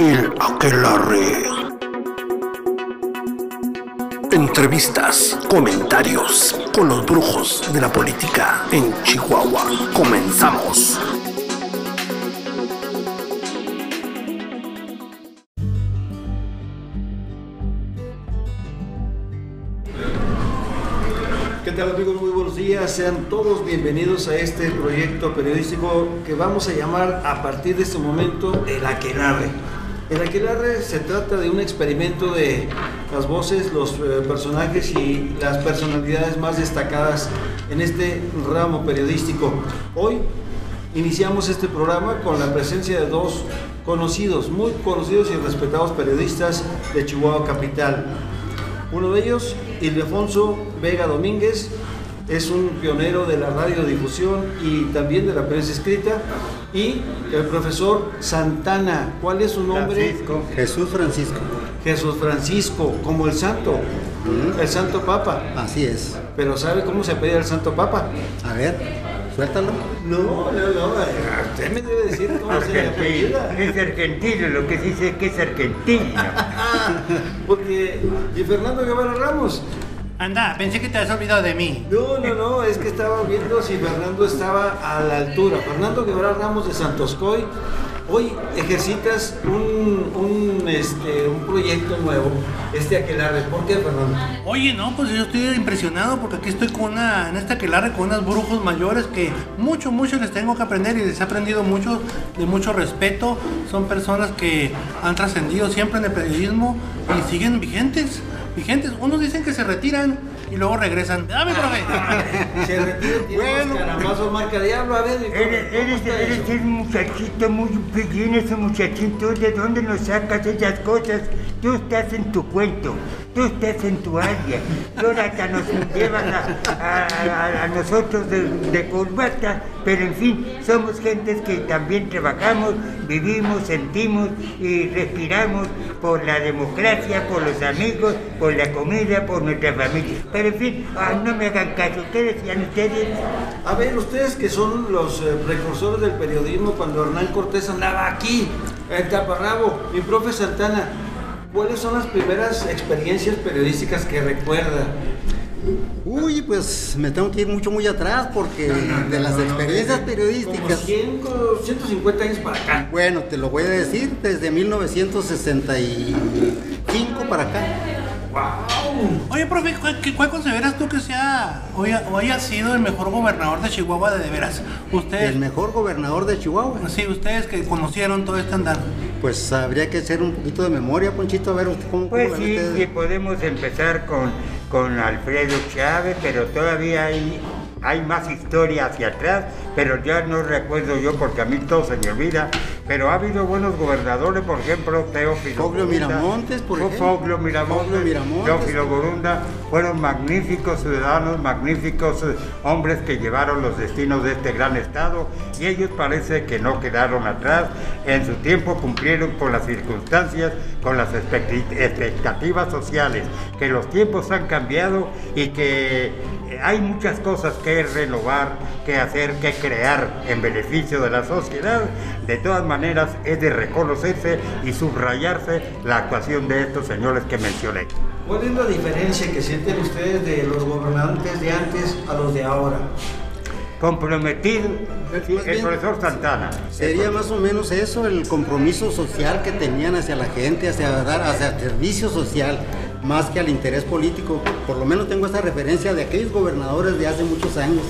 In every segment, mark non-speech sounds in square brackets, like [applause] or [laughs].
El Aquelarre. Entrevistas, comentarios con los brujos de la política en Chihuahua. Comenzamos. ¿Qué tal amigos? Muy buenos días. Sean todos bienvenidos a este proyecto periodístico que vamos a llamar a partir de este momento El Aquelarre. El Aquelarre se trata de un experimento de las voces, los eh, personajes y las personalidades más destacadas en este ramo periodístico. Hoy iniciamos este programa con la presencia de dos conocidos, muy conocidos y respetados periodistas de Chihuahua Capital. Uno de ellos, Ildefonso Vega Domínguez, es un pionero de la radiodifusión y también de la prensa escrita. Y el profesor Santana, ¿cuál es su nombre? Francisco. Jesús Francisco. Jesús Francisco, como el santo, el santo papa. Así es. Pero ¿sabe cómo se apellida el santo papa? A ver, suéltalo. No, no, no, usted me debe decir cómo se apellida. Es argentino, lo que dice es que es argentino. [laughs] Porque, y Fernando Guevara Ramos, Anda, pensé que te habías olvidado de mí. No, no, no, es que estaba viendo si Fernando estaba a la altura. Fernando Guevara Ramos de Santoscoy, hoy ejercitas un, un, este, un proyecto nuevo, este Aquelarre. ¿Por qué, Fernando? Oye, no, pues yo estoy impresionado porque aquí estoy con una, en esta aquelarre con unos brujos mayores que mucho, mucho les tengo que aprender y les he aprendido mucho, de mucho respeto. Son personas que han trascendido siempre en el periodismo y siguen vigentes, vigentes. Unos dicen que se retiran y luego regresan. ¡Dame, profe! [laughs] Se retira, tiene Bueno. unos carambazos marca diablo. A ver, Eres, eres, ¿cómo está eres un muchachito muy bien, ese muchachito. ¿De dónde nos sacas esas cosas? Tú estás en tu cuento, tú estás en tu área. Hasta nos llevas a, nosotros de, de. Pero en fin, somos gentes que también trabajamos, vivimos, sentimos y respiramos por la democracia, por los amigos, por la comida, por nuestra familia. Pero en fin, ah, no me hagan caso. ¿Qué decían ustedes? A ver, ustedes que son los eh, precursores del periodismo cuando Hernán Cortés andaba aquí, en Taparrabo, mi profe Santana, ¿cuáles son las primeras experiencias periodísticas que recuerda? Uy, pues me tengo que ir mucho, muy atrás porque de las experiencias Como periodísticas. 100, 150 años para acá. Bueno, te lo voy a decir desde 1965 para acá. ¡Wow! Oye, profe, ¿cuál, qué- cuál consideras tú que sea o haya, o haya sido el mejor gobernador de Chihuahua de, de veras? Ustedes, El mejor gobernador de Chihuahua. sí, ustedes que conocieron todo este andar. Pues habría que hacer un poquito de memoria, Ponchito, a ver usted cómo, Pues cómo sí, sí, podemos empezar con, con Alfredo Chávez, pero todavía hay, hay más historia hacia atrás, pero ya no recuerdo yo porque a mí todo se me olvida. Pero ha habido buenos gobernadores, por ejemplo, Teófilo Foglio Miramontes, por ejemplo. Foglio Miramontes. Teófilo Borunda, fueron magníficos ciudadanos, magníficos eh, hombres que llevaron los destinos de este gran estado y ellos parece que no quedaron atrás. En su tiempo cumplieron con las circunstancias, con las expectativas sociales, que los tiempos han cambiado y que hay muchas cosas que renovar, que hacer, que crear en beneficio de la sociedad. De todas maneras, es de reconocerse y subrayarse la actuación de estos señores que mencioné. ¿Cuál es la diferencia que sienten ustedes de los gobernantes de antes a los de ahora? comprometido sí, el bien, profesor Santana. Sería más o menos eso, el compromiso social que tenían hacia la gente, hacia dar, hacia servicio social, más que al interés político. Por lo menos tengo esta referencia de aquellos gobernadores de hace muchos años.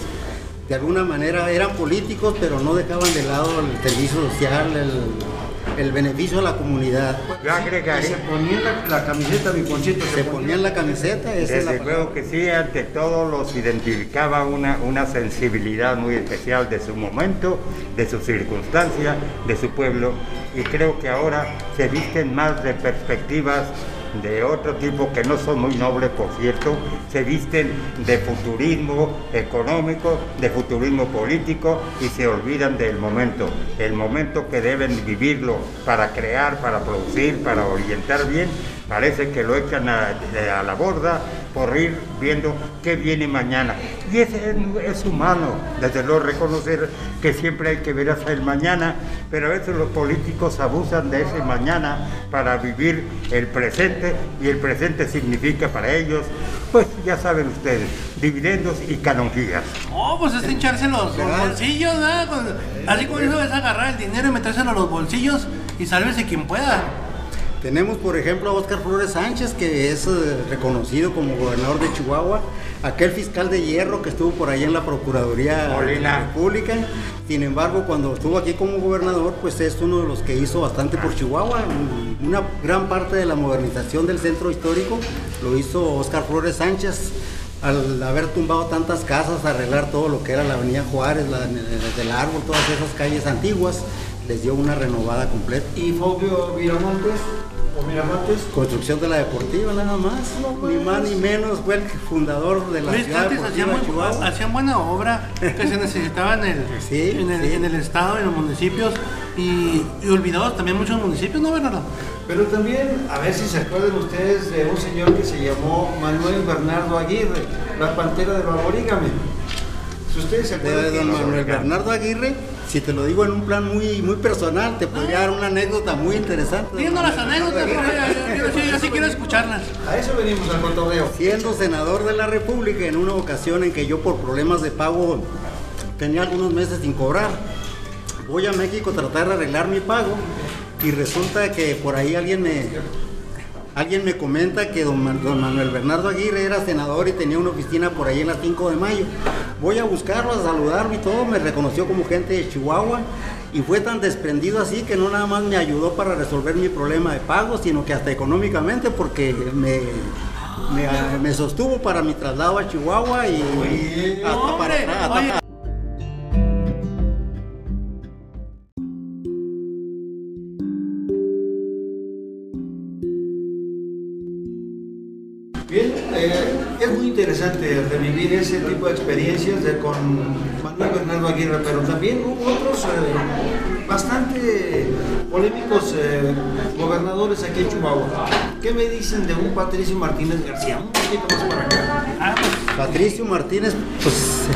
De alguna manera eran políticos, pero no dejaban de lado el servicio social, el, el beneficio a la comunidad. Yo Y se agregaré, ponían la, la camiseta, mi conchito. Se ponían la camiseta, esa es la desde luego que sí, ante todo los identificaba una, una sensibilidad muy especial de su momento, de su circunstancia, de su pueblo, y creo que ahora se visten más de perspectivas de otro tipo que no son muy nobles, por cierto, se visten de futurismo económico, de futurismo político y se olvidan del momento, el momento que deben vivirlo para crear, para producir, para orientar bien, parece que lo echan a, a la borda por ir viendo qué viene mañana. Y es, es humano, desde luego, reconocer que siempre hay que ver hasta el mañana, pero a veces los políticos abusan de ese mañana para vivir el presente y el presente significa para ellos, pues ya saben ustedes, dividendos y canonjías. Oh, pues es hincharse los, los bolsillos, ¿verdad? Así como eso es agarrar el dinero y metérselo a los bolsillos y sálvese quien pueda. Tenemos, por ejemplo, a Óscar Flores Sánchez, que es eh, reconocido como gobernador de Chihuahua, aquel fiscal de hierro que estuvo por ahí en la Procuraduría de la Molina. República. Sin embargo, cuando estuvo aquí como gobernador, pues es uno de los que hizo bastante por Chihuahua. Una gran parte de la modernización del centro histórico lo hizo Óscar Flores Sánchez. Al haber tumbado tantas casas, arreglar todo lo que era la Avenida Juárez, la, desde el árbol, todas esas calles antiguas, les dio una renovada completa. Y Fabio Viramontes, o Miramontes, Construcción de la Deportiva nada más, ni más ni menos, fue el fundador de la Luis ciudad hacían, deportiva de muy- Chihuahua. hacían buena obra que se necesitaba en el, [laughs] Sí, en, el, sí. en el estado, en los municipios y, y olvidados también muchos municipios, ¿no, Bernardo? pero también, a ver si se acuerdan ustedes de un señor que se llamó Manuel Bernardo Aguirre, la pantera del aborígame. Si ustedes se acuerdan De don Manuel Bernardo Aguirre, si te lo digo en un plan muy, muy personal, te podría dar una anécdota muy interesante. Díganos las anécdotas, yo, yo- yo- yo sí quiero escucharlas. A eso venimos al cotorreo. Siendo senador de la República en una ocasión en que yo por problemas de pago tenía algunos meses sin cobrar, voy a México a tratar de arreglar mi pago y resulta que por ahí alguien me, alguien me comenta que don, don Manuel Bernardo Aguirre era senador y tenía una oficina por ahí en la 5 de mayo. Voy a buscarlo, a saludarlo y todo, me reconoció como gente de Chihuahua y fue tan desprendido así que no nada más me ayudó para resolver mi problema de pago, sino que hasta económicamente porque me, me, me sostuvo para mi traslado a Chihuahua y hasta para hasta oye, interesante revivir ese tipo de experiencias con Manuel Bernardo Aguirre, pero también hubo otros eh, bastante polémicos eh, gobernadores aquí en Chihuahua. ¿Qué me dicen de un Patricio Martínez García? Un. Ah, pues, Patricio Martínez, pues,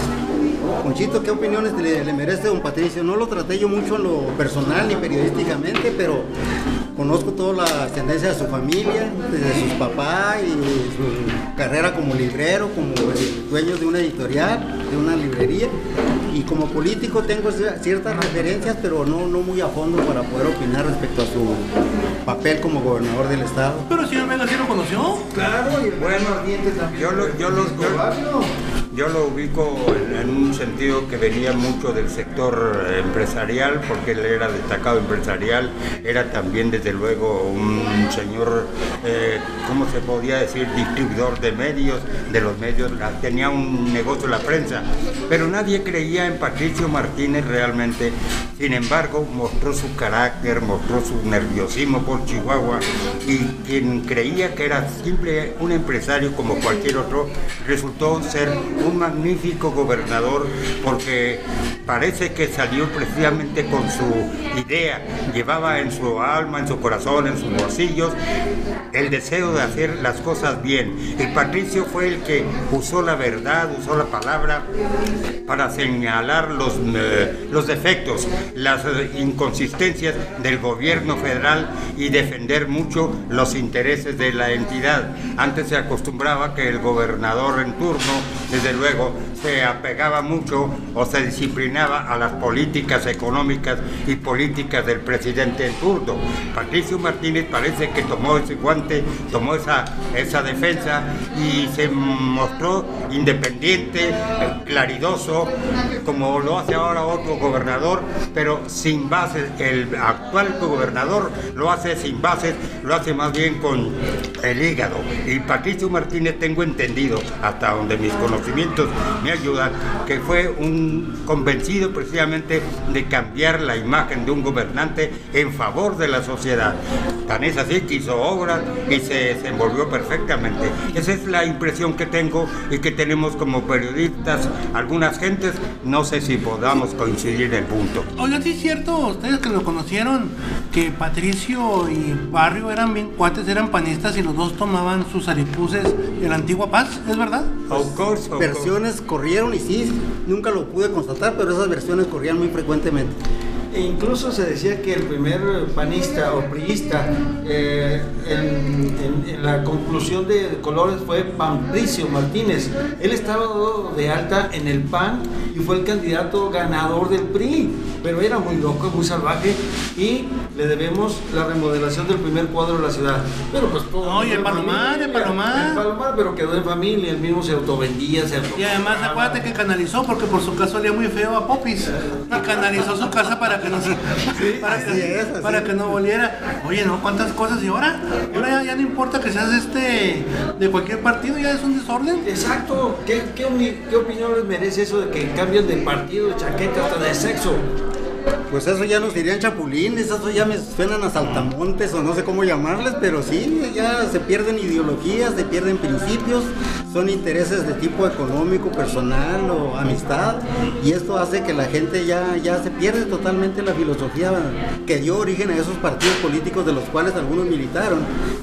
Conchito, ¿qué opiniones le, le merece don Patricio? No lo traté yo mucho en lo personal ni periodísticamente, pero conozco toda la ascendencia de su familia, desde sus papás y su carrera como librero, como dueño de una editorial, de una librería. Y como político tengo cier- ciertas referencias, pero no, no muy a fondo para poder opinar respecto a su papel como gobernador del estado. pero el señor Vega sí lo conoció. Claro, y el Bueno, ardiente también. yo lo- yo lo- Francisco yo-. Yo lo ubico en, un sentido que venía mucho del sector eh, empresarial, porque él era destacado empresarial, era también desde luego un señor, eh, ¿cómo se podía decir?, distribuidor de medios, de los medios, tenía un negocio en la prensa, pero nadie creía en Patricio Martínez realmente, sin embargo mostró su carácter, mostró su nerviosismo por Chihuahua y quien creía que era simple un empresario como cualquier otro, resultó ser un magnífico gobernador porque parece que salió precisamente con su idea, llevaba en su alma, en su corazón, en sus bolsillos el deseo de hacer las cosas bien. Y Patricio fue el que usó la verdad, usó la palabra para señalar los, eh, los defectos, las inconsistencias del gobierno federal y defender mucho los intereses de la entidad. Antes se acostumbraba que el gobernador en turno, desde luego, se apegaba mucho o se disciplinaba a las políticas económicas y políticas del presidente en. Patricio Martínez parece que tomó ese guante, tomó esa, esa defensa y se mostró independiente, claridoso, como lo hace ahora otro gobernador, pero sin bases. El actual gobernador lo hace sin bases, lo hace más bien con el hígado. Y Patricio Martínez tengo entendido, hasta donde mis conocimientos me ayudar, que fue un convencido precisamente de cambiar la imagen de un gobernante en favor de la sociedad. Tan es así que hizo obras y se desenvolvió perfectamente. Esa es la impresión que tengo y que tenemos como periodistas, algunas gentes, no sé si podamos coincidir en el punto. Oigan, sí es cierto, ustedes que lo conocieron, que Patricio y Barrio eran bien cuates, eran panistas y los dos tomaban sus aripuses en la antigua paz, ¿es verdad? Of course, of course. Versiones corrieron y sí, nunca lo pude constatar, pero esas versiones corrían muy frecuentemente. E incluso se decía que el primer panista o priista eh, en, en- en la conclusión de colores fue Patricio Martínez. Él estaba de alta en el PAN y fue el candidato ganador del PRI, pero era muy loco, muy salvaje y le debemos la remodelación del primer cuadro de la ciudad. Pero pues todo. No, y el Palomar, el Palomar. El Palomar, pero quedó en familia, él mismo se autovendía, se auto- Y además acuérdate que canalizó porque por su casa olía muy feo a Popis y canalizó su casa para que no se, para, así que, es, así para que no volviera. Oye, no, cuántas cosas y ahora, ahora ya, ya no importa que seas este de cualquier partido, ya es un desorden. Exacto. ¿Qué, qué, qué opinión les merece eso de que cambian de partido, de chaqueta, hasta de sexo? Pues eso ya nos dirían chapulines, eso ya me suenan a saltamontes o no sé cómo llamarles, pero sí, ya se pierden ideologías, se pierden principios, son intereses de tipo económico, personal o amistad, y esto hace que la gente ya, ya se pierde totalmente la filosofía que dio origen a esos partidos políticos de los cuales algunos militaron,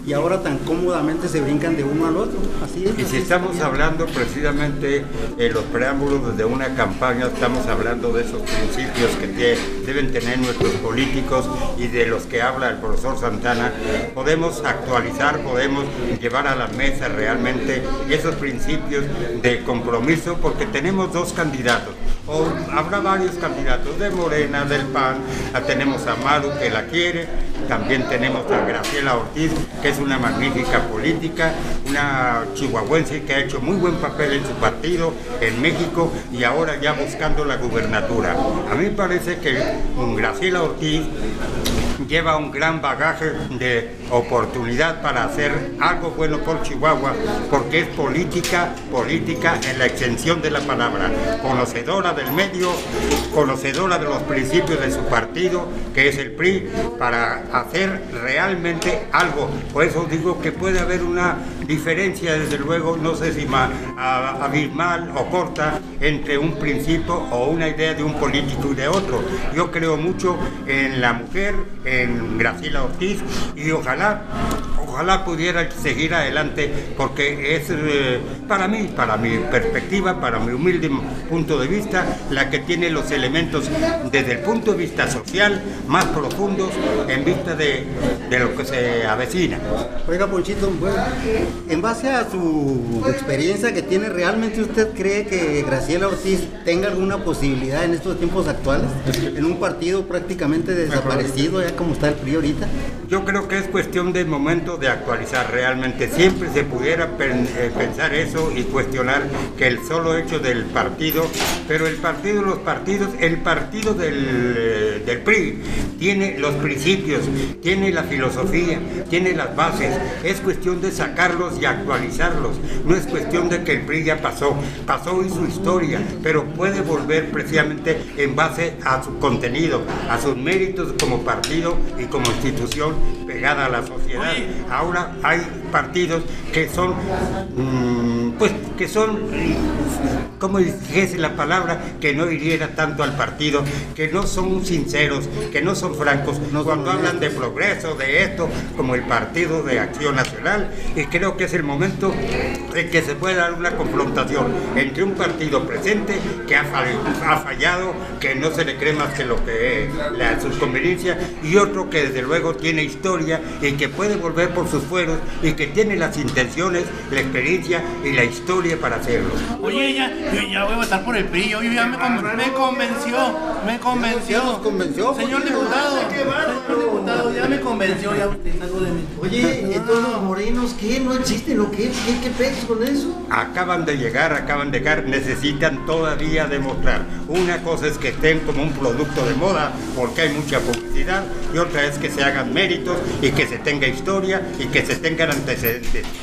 y ahora tan cómodamente se brincan de uno al otro. Así es. Y si es. estamos hablando precisamente en los preámbulos de una campaña, estamos hablando de esos principios que deben tener nuestros políticos y de los que habla el profesor Santana, podemos actualizar, podemos llevar a la mesa realmente esos principios de compromiso porque tenemos dos candidatos. O habrá varios candidatos de Morena, del PAN, tenemos a Maru que la quiere, también tenemos a Graciela Ortiz, que es una magnífica política, una chihuahuense que ha hecho muy buen papel en su partido en México y ahora ya buscando la gubernatura. A mí me parece que Graciela Ortiz lleva un gran bagaje de oportunidad para hacer algo bueno por Chihuahua, porque es política, política en la extensión de la palabra, conocedora del medio, conocedora de los principios de su partido, que es el PRI, para hacer realmente algo. Por eso digo que puede haber una diferencia, desde luego, no sé si a- abismal o corta, entre un principio o una idea de un político y de otro. Yo creo mucho en la mujer, en Graciela Ortiz, y ojalá, ojalá pudiera seguir adelante, porque es eh, para mí, para mi perspectiva, para mi humilde punto de vista, la que tiene los elementos desde el punto de vista social más profundos en vista de, de lo que se avecina. Oiga, Ponchito, bueno, en base a su experiencia que tiene, ¿realmente usted cree que Graciela Ortiz tenga alguna posibilidad en estos tiempos actuales? En un partido prácticamente desaparecido, ya como está el PRI ahorita. Yo creo que es cuestión de momento de actualizar realmente. Siempre se pudiera eh, pensar eso y cuestionar que el solo hecho del partido, pero el partido, los partidos, el partido del, eh, del PRI tiene los principios, tiene la filosofía, tiene las bases. Es cuestión de sacarlos y actualizarlos. No es cuestión de que el PRI ya pasó, pasó y su historia, pero puede volver precisamente en base a su contenido, a sus méritos como partido y como institución pegada a la sociedad. Ahora hay partidos que son, mm, pues, que son, como dijese la palabra, que no hiriera tanto al partido, que no son sinceros, que no son francos, No son cuando hablan de progreso, de esto, como el Partido de Acción Nacional, y creo que es el momento en que se pueda dar una confrontación entre un partido presente que ha, fall- ha fallado, que no se le cree más que lo que es la, sus conveniencias, y otro que desde luego tiene historia y que puede volver por sus fueros y que tiene las intenciones, la experiencia y la historia para hacerlo. Oye, ya, yo ya voy a votar por el PRI, yo ya me, con- me convenció, me convenció. Ya nos convenció, Señor diputado, señor diputado, ya me convenció, ya usted algo de mí. Oye, entonces los morenos, ¿qué? ¿No existen o qué? ¿Qué, qué pex con eso? acaban de llegar, acaban de llegar, necesitan todavía demostrar. Una cosa es que estén como un producto de moda, porque hay mucha publicidad, y otra es que se hagan méritos y que se tenga historia y que se tengan ante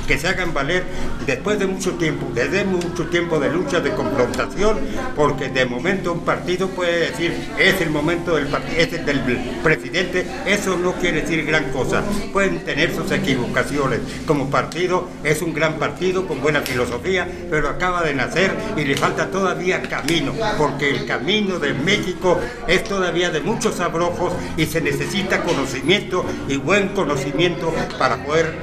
que se hagan valer después de mucho tiempo, desde mucho tiempo de lucha, de confrontación, porque de momento un partido puede decir, es el momento del es el del presidente, eso no quiere decir gran cosa. Pueden tener sus equivocaciones. Como partido es un gran partido con buena filosofía, pero acaba de nacer y le falta todavía camino, porque el camino de México es todavía de muchos abrojos y se necesita conocimiento y buen conocimiento para poder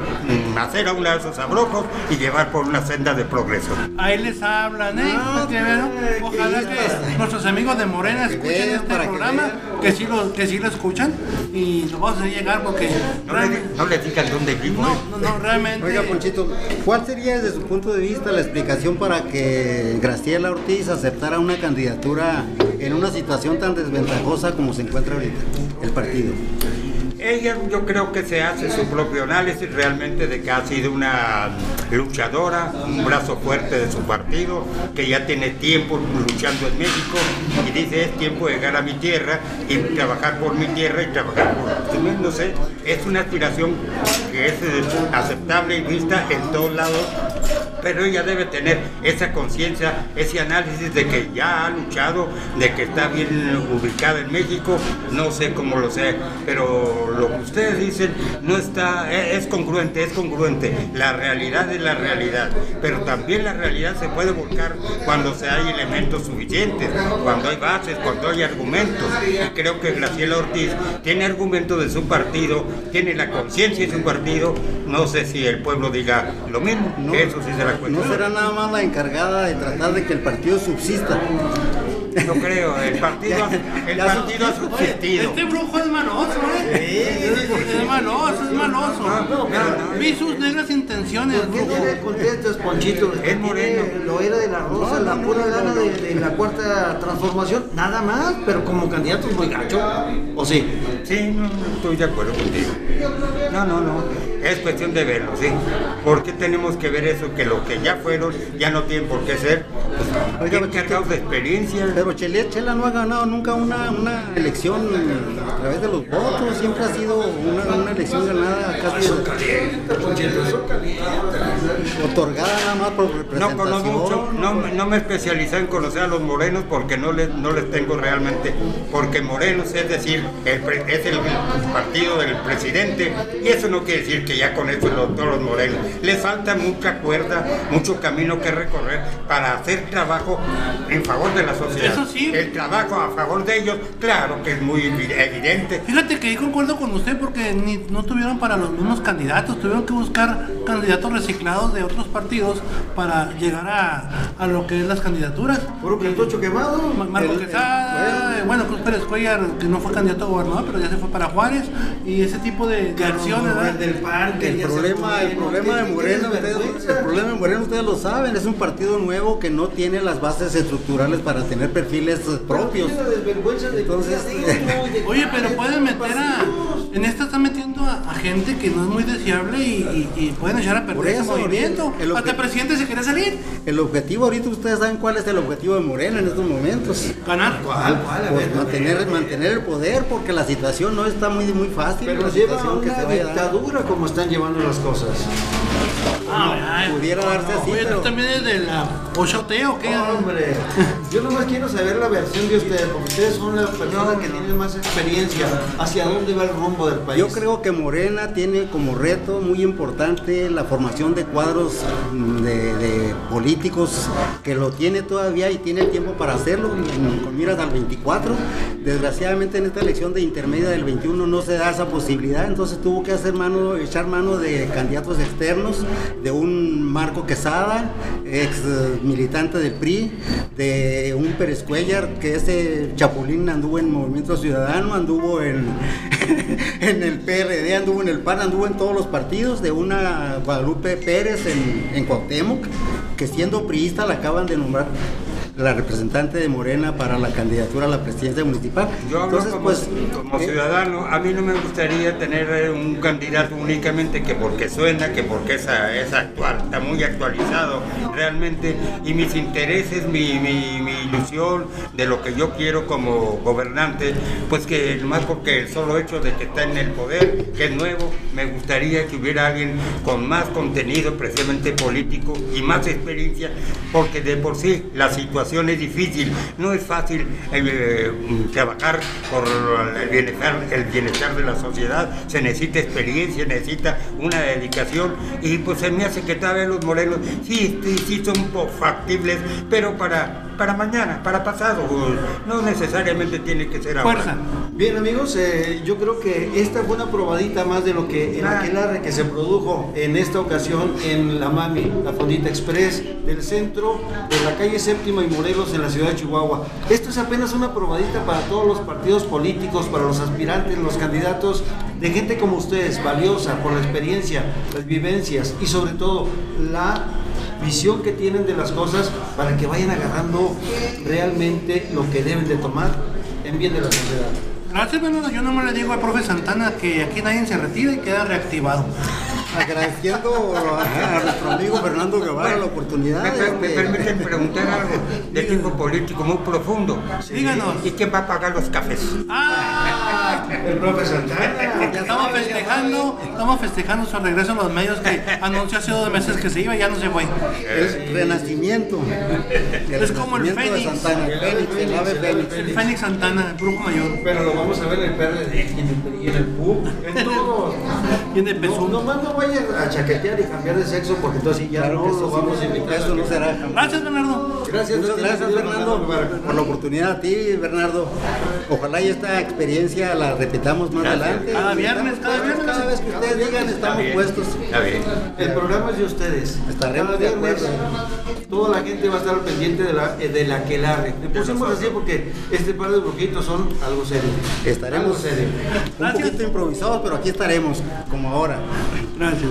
hacer a un lado esos abrojos y llevar por una senda de progreso. Ahí les hablan, ¿eh? No, Que, bueno, eh, Ojalá que nuestros amigos de Morena escuchen vean, este que programa, que sí, lo, que sí lo escuchan y lo vamos a hacer llegar porque No no le digan dónde vivo. no, ¿eh? no, no, realmente Oiga, Ponchito, ¿cuál sería desde su punto de vista la explicación para que Graciela Ortiz aceptara una candidatura en una situación tan desventajosa como se encuentra ahorita el partido? Ella yo creo que se hace su propio análisis realmente de que ha sido una luchadora, un brazo fuerte de su partido, que ya tiene tiempo luchando en México y dice es tiempo de llegar a mi tierra y trabajar por mi tierra y trabajar por... No sé, es una aspiración que es aceptable y vista en todos lados pero ella debe tener esa conciencia, ese análisis de que ya ha luchado, de que está bien ubicada en México, no sé cómo lo sé, pero lo que ustedes dicen no está, e- es congruente, es congruente, la realidad es la realidad, pero también la realidad se puede volcar cuando se hay elementos suficientes, cuando hay bases, cuando hay argumentos, y creo que Graciela Ortiz tiene argumentos de su partido, tiene la conciencia de su partido, no sé si el pueblo diga lo mismo, No, eso sí. No será nada más la encargada de tratar de que el partido subsista. No creo, el partido, ha- el Ya partido ha subsistido. Este brujo es maloso, ¿eh? Es maloso, es maloso. no, no. Vi sus negras intenciones, ¿Por qué le contestas, Ponchito? Es moreno. Lo era de la Rosa, la pura gana de, de la cuarta transformación, nada más, pero como candidato es muy gacho. ¿O sí? Sí, no, no, estoy de acuerdo contigo. No, no, no. Es cuestión de verlo, sí. ¿Por qué tenemos que ver eso? Que lo que ya fueron ya no tienen por qué ser. Pues, Oiga, cargados de experiencia. Pero Chele- Chela no ha ganado nunca una, una elección a través de los votos, siempre ha sido una, una elección ganada casi otorgada nada más por No representación. conozco mucho, no, me- no me especialicé en conocer a los morenos porque no les, no les tengo realmente, porque morenos es decir, el pre- es el, partido del presidente y eso no quiere decir que ya con eso los, todos los morenos. Les falta mucha cuerda, mucho camino que recorrer para hacer trabajo en favor de la sociedad. Eso sí. El trabajo a favor de ellos, claro que es muy evi- evidente. Fíjate que ahí concuerdo con usted porque ni, no tuvieron para los mismos candidatos, tuvieron que buscar candidatos reciclados de otros partidos para llegar a, a lo que es las candidaturas. Puro cartucho quemado. Ma- Marco El- Quesada, eh, bueno, Cruz Pérez Cuellar, que no fue candidato a gobernador, pero ya se fue para Juárez, y ese tipo de, de acciones, el del parque. El problema, el problema de ¿qué- qué Moreno, ustedes, el problema de Moreno ustedes lo saben, es un partido nuevo que no tiene las bases estructurales para tener perfiles eh, propios. Entonces, Oye, pero pueden meter a. En esta están metiendo a, a gente que no es muy deseable y, y- y pueden echar a perder ese movimiento. el Hasta el presidente se quiere salir. El objetivo ahorita ustedes saben cuál es el objetivo de Moreno en estos momentos. Ganar. ¿Cuál, cuál? A Pues ver, mantener, ver. mantener el poder porque la situación no está muy, muy fácil. Pero la lleva a que una dar. dictadura como están llevando las cosas. Ay, pudiera darse así, Oye, pero- ¿tú también eres de la Ochote o qué? Hombre, yo nomás quiero saber la versión de ustedes, porque ustedes son las personas que tienen más experiencia. ¿Hacia dónde va el rumbo del país? Yo creo que Morena tiene como reto muy importante la formación de cuadros mm, de, políticos que lo tiene todavía y tiene tiempo para hacerlo con miras al 24. Desgraciadamente en esta elección de intermedia del 21 no se da esa posibilidad, entonces tuvo que hacer mano, echar mano de candidatos externos, de un Marco Quesada, ex eh, militante del PRI, de un Pérez Cuellar, que ese chapulín anduvo en Movimiento Ciudadano, anduvo en, [laughs] en el Anduvo en el PAN, anduvo en todos los partidos, de una Guadalupe Pérez en, en Cuauhtémoc, que siendo priista la acaban de nombrar la representante de Morena para la candidatura a la presidencia municipal. Yo hablo Entonces, como, pues, como eh, ciudadano, a mí no me gustaría tener eh, un candidato únicamente que porque suena, que porque es, es actual, está muy actualizado realmente, y mis intereses, mi, mi- mi de lo que yo quiero como gobernante, pues que más porque el solo hecho de que está en el poder, que es nuevo, me gustaría que hubiera alguien con más contenido, precisamente político y más experiencia, porque de por sí la situación es difícil, no es fácil eh, trabajar por el bienestar, el bienestar de la sociedad, se necesita experiencia, necesita una dedicación y pues se me hace que tal vez los morenos sí, sí, sí son factibles, pero para para mañana, para pasado, no necesariamente tiene que ser ahora. Fuerza. Bien amigos, eh, yo creo que esta fue una probadita más de lo que el aquelarre que se produjo en esta ocasión en la Mami, la Fondita Express del centro de la calle Séptima y Morelos en la ciudad de Chihuahua. Esto es apenas una probadita para todos los partidos políticos, para los aspirantes, los candidatos, de gente como ustedes, valiosa por la experiencia, las vivencias y sobre todo la visión que tienen de las cosas para que vayan agarrando realmente lo que deben de tomar en bien de la sociedad. Gracias, Bernardo. Yo no me le digo al profe Santana que aquí nadie se retira y queda reactivado agradeciendo a, nuestro amigo Fernando Guevara la oportunidad. Me, permiten preguntar algo de tipo político muy profundo. Díganos. ¿Y quién va a pagar los cafés? ¡Ah! El profe Santana. Estamos festejando, estamos festejando su regreso a los medios que anunció hace dos meses que se iba y ya no se fue. Es renacimiento. es como el Fénix. El Fénix, el ave Fénix. El Fénix Santana, el brujo mayor. Pero lo vamos a ver en el PRD, en el, y en el PUC, en todos. El PSUM. No, nomás no vaya a chaquetear y cambiar de sexo porque entonces ya no lo vamos a invitar. Eso no será Gracias, Bernardo. Gracias, Muchas gracias, Bernardo, por la oportunidad a ti, Bernardo. Ojalá y esta experiencia la repitamos más adelante. Cada viernes, cada viernes. Cada vez que ustedes digan, estamos puestos. Está bien. El programa es de ustedes. Estaremos Cada de viernes, acuerdo. Toda la gente va a estar al pendiente de la, eh, de la aquelarre. Le pusimos así porque este par de brujitos son algo serio. Estaremos Algo serio. un poquito improvisados, pero aquí estaremos, ahora. Gracias.